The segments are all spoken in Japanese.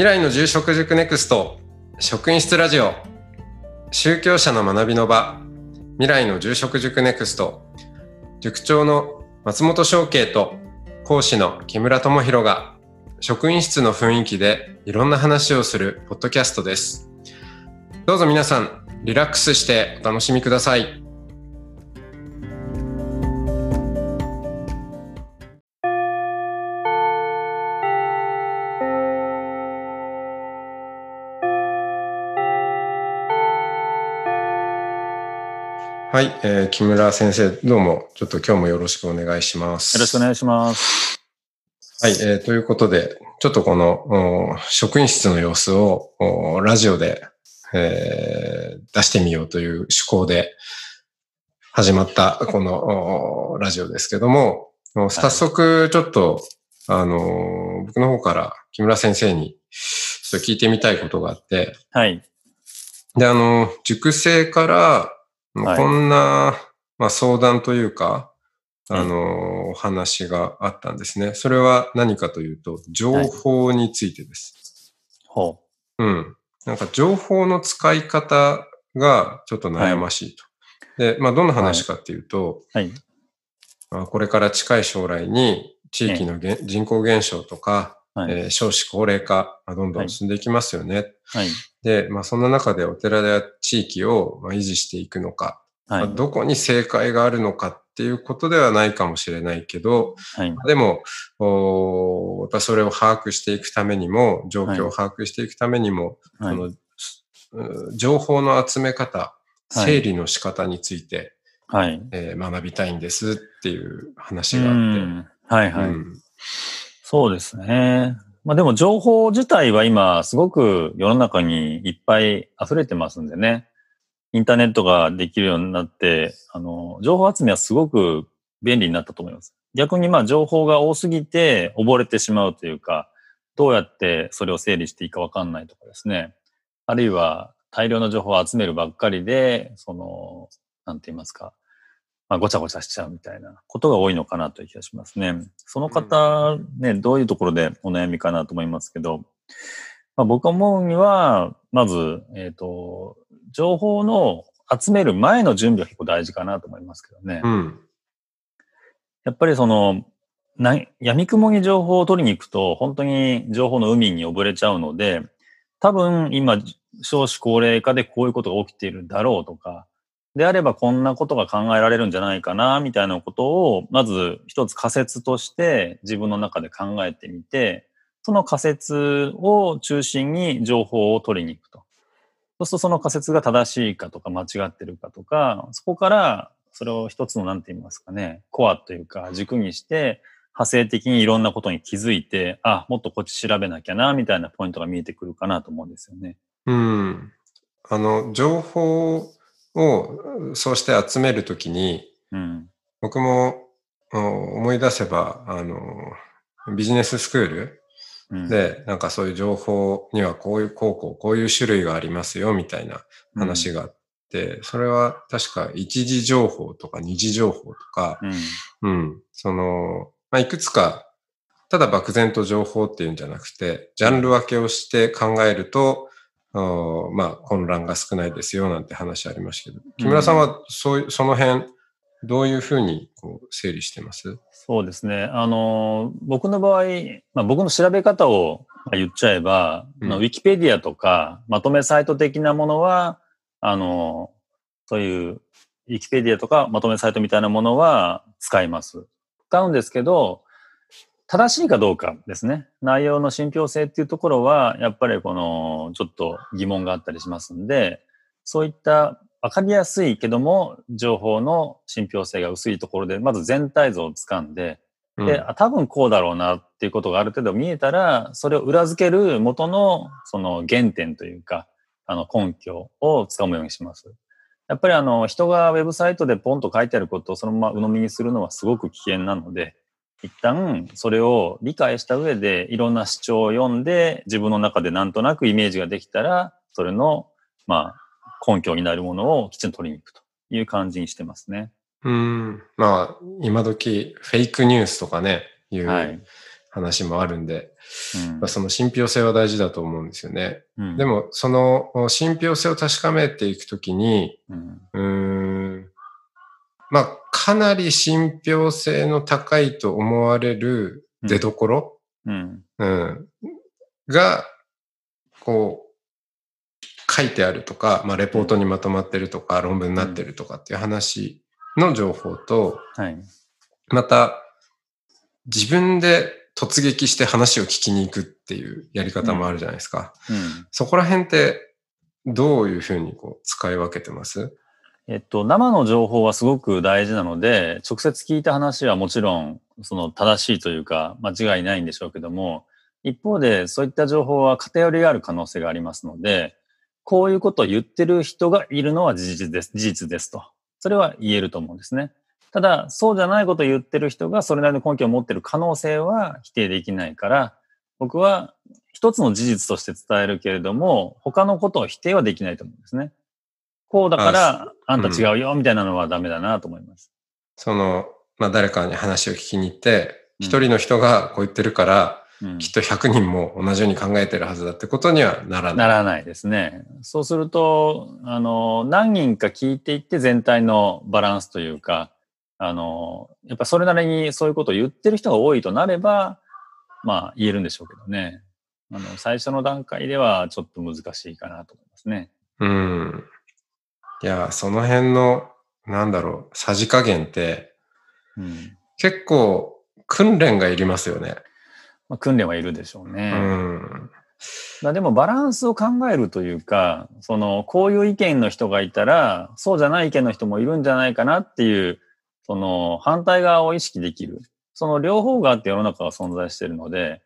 未来の住職塾ネクスト職員室ラジオ。宗教者の学びの場未来の住職塾ネクスト。塾長の松本翔慶と講師の木村智博が職員室の雰囲気でいろんな話をするポッドキャストです。どうぞ皆さんリラックスしてお楽しみください。はい、えー、木村先生、どうも、ちょっと今日もよろしくお願いします。よろしくお願いします。はい、えー、ということで、ちょっとこの職員室の様子をラジオで、えー、出してみようという趣向で始まったこのラジオですけども、早速ちょっと、あの、僕の方から木村先生にちょっと聞いてみたいことがあって、はい。で、あの、熟成からはい、こんな、まあ、相談というか、あの、お話があったんですね。それは何かというと、情報についてです。ほう。うん。なんか情報の使い方がちょっと悩ましいと。で、まあ、どんな話かっていうと、はい。まあ、これから近い将来に地域の人口減少とか、はい、えー、少子高齢化、どんどん進んでいきますよね。はい。で、まあ、そんな中でお寺や地域を維持していくのか、はい、まあ、どこに正解があるのかっていうことではないかもしれないけど、はい、でも、おやっぱそれを把握していくためにも、状況を把握していくためにも、はい、その情報の集め方、整理の仕方について、はい。えー、学びたいんですっていう話があって。はいはい。うん。そうですね。まあでも情報自体は今すごく世の中にいっぱい溢れてますんでね。インターネットができるようになって、あの、情報集めはすごく便利になったと思います。逆にまあ情報が多すぎて溺れてしまうというか、どうやってそれを整理していいかわかんないとかですね。あるいは大量の情報を集めるばっかりで、その、なんて言いますか、まあ、ごちゃごちゃしちゃうみたいなことが多いのかなという気がしますね。その方、ね、どういうところでお悩みかなと思いますけど、まあ、僕は思うには、まず、えっ、ー、と、情報の集める前の準備は結構大事かなと思いますけどね。うん、やっぱりその、な闇雲に情報を取りに行くと、本当に情報の海に溺れちゃうので、多分今、少子高齢化でこういうことが起きているんだろうとか、であればこんなことが考えられるんじゃないかな、みたいなことを、まず一つ仮説として自分の中で考えてみて、その仮説を中心に情報を取りに行くと。そうするとその仮説が正しいかとか間違ってるかとか、そこからそれを一つの何て言いますかね、コアというか軸にして、派生的にいろんなことに気づいて、あ、もっとこっち調べなきゃな、みたいなポイントが見えてくるかなと思うんですよね。うん。あの、情報をそうして集めるときに、うん、僕も思い出せば、あの、ビジネススクールで、なんかそういう情報にはこういう高校、こういう種類がありますよ、みたいな話があって、うん、それは確か一時情報とか二次情報とか、うん、うん、その、まあ、いくつか、ただ漠然と情報っていうんじゃなくて、ジャンル分けをして考えると、まあ、混乱が少ないですよなんて話ありましたけど、木村さんはそういう、その辺、どういうふうにこう整理してます？そうですね。あの、僕の場合、まあ、僕の調べ方を言っちゃえば、うん、ウィキペディアとかまとめサイト的なものは、あの、そういうウィキペディアとかまとめサイトみたいなものは使います。使うんですけど、正しいかどうかですね。内容の信憑性っていうところは、やっぱりこの、ちょっと疑問があったりしますんで、そういった分かりやすいけども、情報の信憑性が薄いところで、まず全体像をつかんで、で、うん、多分こうだろうなっていうことがある程度見えたら、それを裏付ける元のその原点というか、あの根拠をつかむようにします。やっぱりあの人がウェブサイトでポンと書いてあることをそのまま鵜呑みにするのはすごく危険なので、一旦それを理解した上でいろんな主張を読んで自分の中でなんとなくイメージができたらそれのまあ根拠になるものをきちんと取りに行くという感じにしてますね。うん。まあ今時フェイクニュースとかねいう話もあるんで、うんまあ、その信憑性は大事だと思うんですよね。うんでも、その信憑性を確かめていくときに、うんうーん、まあ、かなり信憑性の高いと思われる出どころ、うん。うん、が、こう、書いてあるとか、まあ、レポートにまとまってるとか、論文になってるとかっていう話の情報と、はい。また、自分で突撃して話を聞きに行くっていうやり方もあるじゃないですか。うん。そこら辺って、どういうふうにこう使い分けてます？えっと、生の情報はすごく大事なので、直接聞いた話はもちろん、その正しいというか、間違いないんでしょうけども、一方で、そういった情報は偏りがある可能性がありますので、こういうことを言ってる人がいるのは事実です、事実ですと。それは言えると思うんですね。ただ、そうじゃないことを言ってる人がそれなりの根拠を持ってる可能性は否定できないから、僕は一つの事実として伝えるけれども、他のことを否定はできないと思うんですね。こうだから、あんた違うよ、みたいなのはダメだなと思います。その、まあ、誰かに話を聞きに行って、うん一人の人がこう言ってるから、うんきっと100人も同じように考えてるはずだってことにはならない。ならないですね。そうすると、あの、何人か聞いていって全体のバランスというか、あの、やっぱそれなりにそういうことを言ってる人が多いとなれば、まあ言えるんでしょうけどね。あの、最初の段階ではちょっと難しいかなと思いますね。うん。いや、その辺の、なんだろう、さじ加減って、うん。結構訓練がいりますよね。まあ、訓練はいるでしょうね。うん。まあでもバランスを考えるというか、その、こういう意見の人がいたら、そうじゃない意見の人もいるんじゃないかなっていう、その、反対側を意識できる。その両方があって世の中は存在しているので、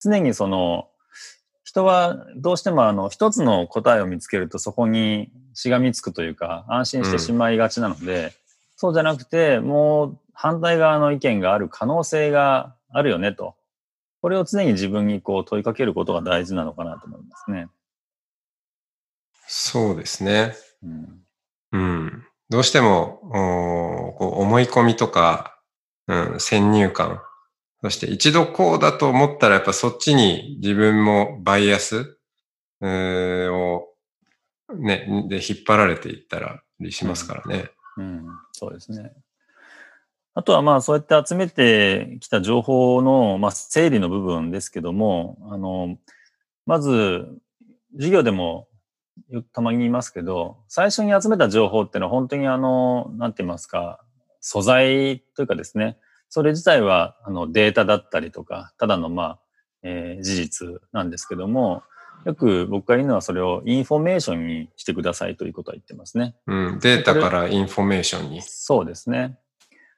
常にその、人はどうしてもあの、一つの答えを見つけるとそこにしがみつくというか、安心してしまいがちなので、そうじゃなくて、もう反対側の意見がある可能性があるよねと。これを常に自分にこう問いかけることが大事なのかなと思いますね。そうですね。うん。うん。どうしても、おーこう思い込みとか、うん、先入観。そして一度こうだと思ったらやっぱそっちに自分もバイアス、を、ね、で引っ張られていったらしますからね。うん、そうですね。あとはまあそうやって集めてきた情報の、まあ、整理の部分ですけども、あの、まず、授業でもよくたまに言いますけど、最初に集めた情報っていうのは本当にあの、なんて言いますか、素材というかですね、それ自体はあのデータだったりとか、ただのまあ、えー事実なんですけども、よく僕が言うのはそれをインフォメーションにしてくださいということは言ってますね。うん、データからインフォメーションに。そうですね。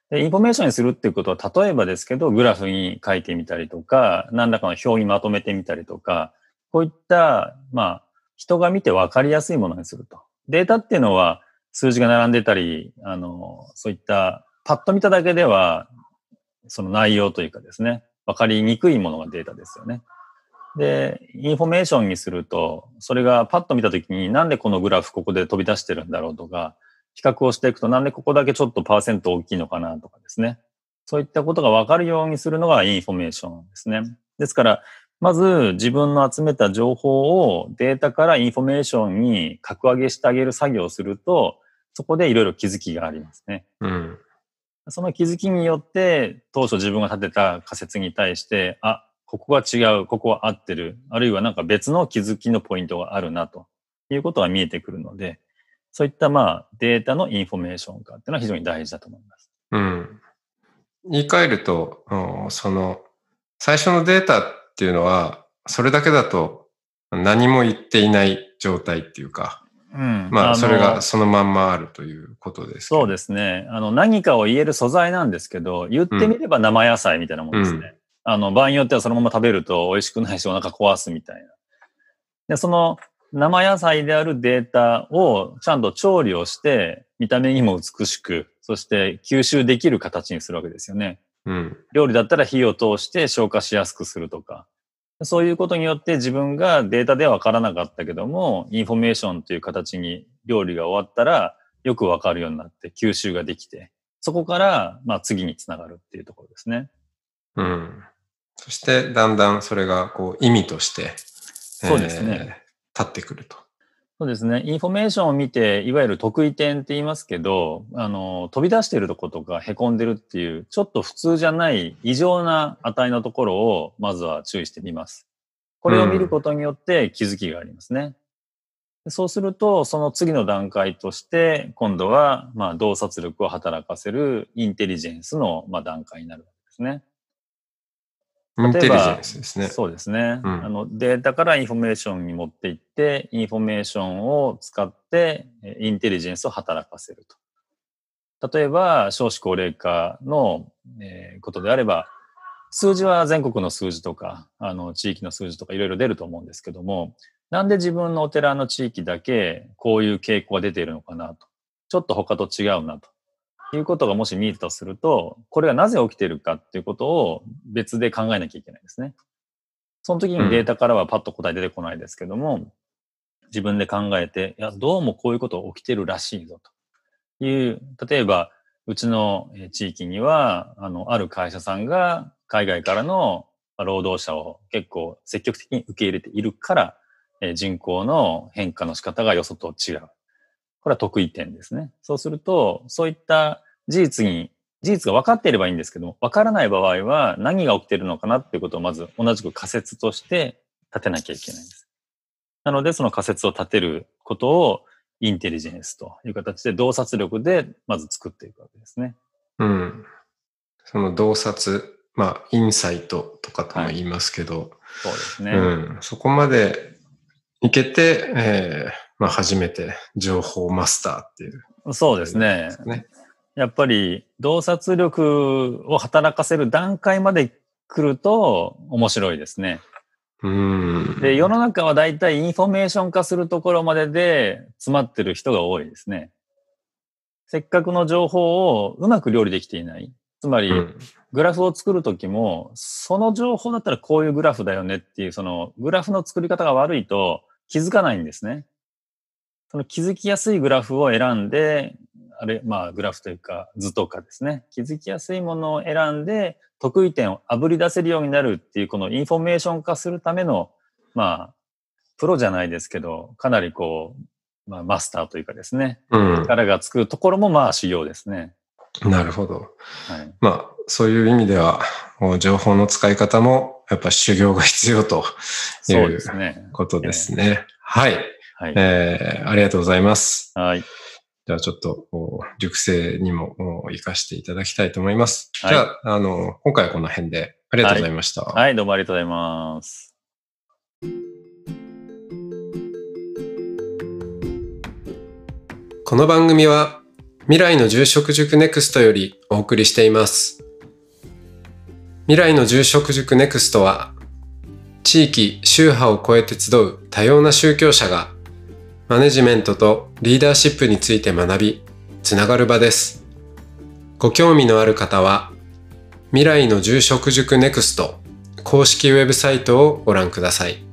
で、インフォメーションにするっていうことは、例えばですけど、グラフに書いてみたりとか、何らかの表にまとめてみたりとか、こういった、まあ、人が見て分かりやすいものにすると。データっていうのは、数字が並んでたり、あの、そういった、パッと見ただけでは、その内容というかですね、分かりにくいものがデータですよね。で、インフォメーションにすると、それがパッと見たときに、なんでこのグラフここで飛び出してるんだろうとか、比較をしていくと、なんでここだけちょっとパーセント大きいのかなとかですね。そういったことが分かるようにするのがインフォメーションですね。ですから、まず自分の集めた情報をデータからインフォメーションに格上げしてあげる作業をすると、そこでいろいろ気づきがありますね。うん。その気づきによって、当初自分が立てた仮説に対して、あ、ここは違う、ここは合ってる、あるいはなんか別の気づきのポイントがあるなということが見えてくるので、そういったまあデータのインフォメーション化っていうのは非常に大事だと思います。うん。言い換えると、うんその、最初のデータっていうのは、それだけだと何も言っていない状態っていうか、うんまあ、のそれがそのまんまあるということですそうですね。あの、何かを言える素材なんですけど、言ってみれば生野菜みたいなもんですね。うんあの、場合によってはそのまま食べると美味しくないしお腹壊すみたいな。で、その生野菜であるデータをちゃんと調理をして、見た目にも美しく、そして吸収できる形にするわけですよね。うん。料理だったら火を通して消化しやすくするとか。そういうことによって自分がデータでは分からなかったけども、インフォメーションという形に料理が終わったらよく分かるようになって吸収ができて、そこからまあ次につながるっていうところですね。うん。そそしてだんだんそれがこう意味として、そうですねえー立ってくると。そうですね。インフォメーションを見て、いわゆる特異点って言いますけど、あの、飛び出してるとことか凹んでるっていう、ちょっと普通じゃない異常な値のところを、まずは注意してみます。これを見ることによって気づきがありますね。そうすると、その次の段階として、今度は、まあ、洞察力を働かせるインテリジェンスの、まあ、段階になるわけですね。インテリジェンスですね。そうですね、うんあの。データからインフォメーションに持っていって、インフォメーションを使って、えインテリジェンスを働かせると。例えば、少子高齢化の、えーことであれば、数字は全国の数字とか、あの、地域の数字とかいろいろ出ると思うんですけども、なんで自分のお寺の地域だけこういう傾向が出ているのかなと。ちょっと他と違うなと。いうことがもし見えたとすると、これがなぜ起きているかっていうことを別で考えなきゃいけないですね。その時にデータからはパッと答え出てこないですけども、自分で考えて、いや、どうもこういうこと起きてるらしいぞという、例えば、うちのえー地域には、あの、ある会社さんが海外からのまあ労働者を結構積極的に受け入れているから、えー人口の変化の仕方がよそと違う。これは得意点ですね。そうすると、そういった事実に、事実が分かっていればいいんですけども、分からない場合は何が起きているのかなっていうことをまず同じく仮説として立てなきゃいけないんです。なので、その仮説を立てることをインテリジェンスという形で洞察力でまず作っていくわけですね。うん。その洞察、まあ、インサイトとかとも言いますけど、そうですね。うん、そこまでいけて、えーまあ、初めて情報マスターっていう、そうですね。ね。やっぱり洞察力を働かせる段階まで来ると面白いですね。うん。で、世の中は大体インフォメーション化するところまでで詰まってる人が多いですね。せっかくの情報をうまく料理できていない。つまり、うんグラフを作るときも、その情報だったらこういうグラフだよねっていう、そのグラフの作り方が悪いと気づかないんですね。その気づきやすいグラフを選んで、あれ、まあグラフというか図とかですね。気づきやすいものを選んで、特異点をあぶり出せるようになるっていう、このインフォメーション化するための、まあ、プロじゃないですけど、かなりこう、まあマスターというかですね。うん。力がつくところもまあ修行ですね。なるほど。はい。まあ、そういう意味では、情報の使い方も、やっぱ修行が必要といそうでうすね。ことですね。はい。はい。えーありがとうございます。はい。じゃあちょっと、熟成にもこう活かしていただきたいと思います。はいじゃあ、あの、今回はこの辺でありがとうございました。はい、どうもありがとうございます。この番組は未来の住職塾ネクストよりお送りしています。未来の住職塾ネクストは地域、宗派を超えて集う多様な宗教者がマネジメントとリーダーシップについて学び、つながる場です。ご興味のある方は未来の住職塾ネクスト公式ウェブサイトをご覧ください。